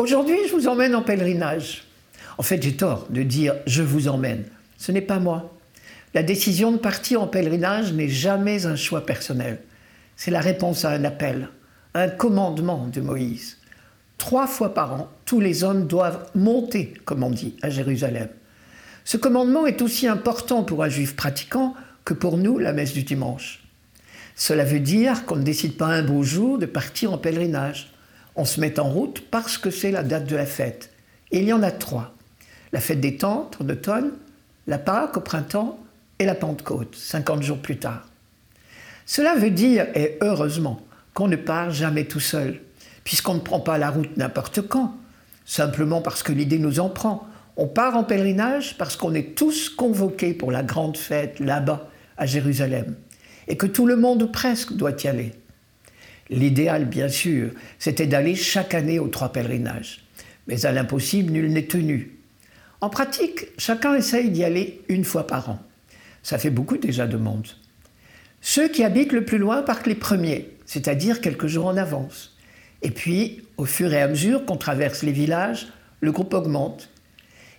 Aujourd'hui, je vous emmène en pèlerinage. En fait, j'ai tort de dire je vous emmène. Ce n'est pas moi. La décision de partir en pèlerinage n'est jamais un choix personnel. C'est la réponse à un appel, un commandement de Moïse. Trois fois par an, tous les hommes doivent monter, comme on dit, à Jérusalem. Ce commandement est aussi important pour un juif pratiquant que pour nous la messe du dimanche. Cela veut dire qu'on ne décide pas un beau jour de partir en pèlerinage. On se met en route parce que c'est la date de la fête. Il y en a trois. La fête des tentes en automne, la Pâque au printemps et la Pentecôte, 50 jours plus tard. Cela veut dire, et heureusement, qu'on ne part jamais tout seul, puisqu'on ne prend pas la route n'importe quand, simplement parce que l'idée nous en prend. On part en pèlerinage parce qu'on est tous convoqués pour la grande fête là-bas, à Jérusalem, et que tout le monde presque doit y aller. L'idéal, bien sûr, c'était d'aller chaque année aux trois pèlerinages. Mais à l'impossible, nul n'est tenu. En pratique, chacun essaye d'y aller une fois par an. Ça fait beaucoup déjà de monde. Ceux qui habitent le plus loin partent les premiers, c'est-à-dire quelques jours en avance. Et puis, au fur et à mesure qu'on traverse les villages, le groupe augmente.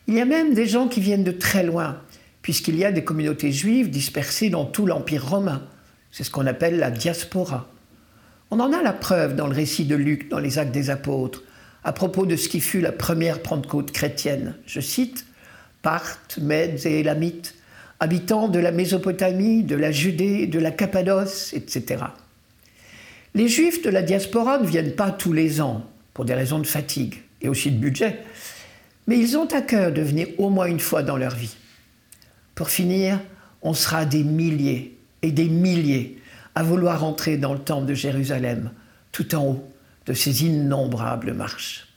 Il y a même des gens qui viennent de très loin, puisqu'il y a des communautés juives dispersées dans tout l'Empire romain. C'est ce qu'on appelle la diaspora. On en a la preuve dans le récit de Luc, dans les Actes des Apôtres, à propos de ce qui fut la première Pentecôte chrétienne. Je cite Parthes, Mèdes et Élamites, habitants de la Mésopotamie, de la Judée, de la Cappadoce, etc. Les Juifs de la diaspora ne viennent pas tous les ans, pour des raisons de fatigue et aussi de budget, mais ils ont à cœur de venir au moins une fois dans leur vie. Pour finir, on sera des milliers et des milliers à vouloir entrer dans le temple de Jérusalem, tout en haut de ces innombrables marches.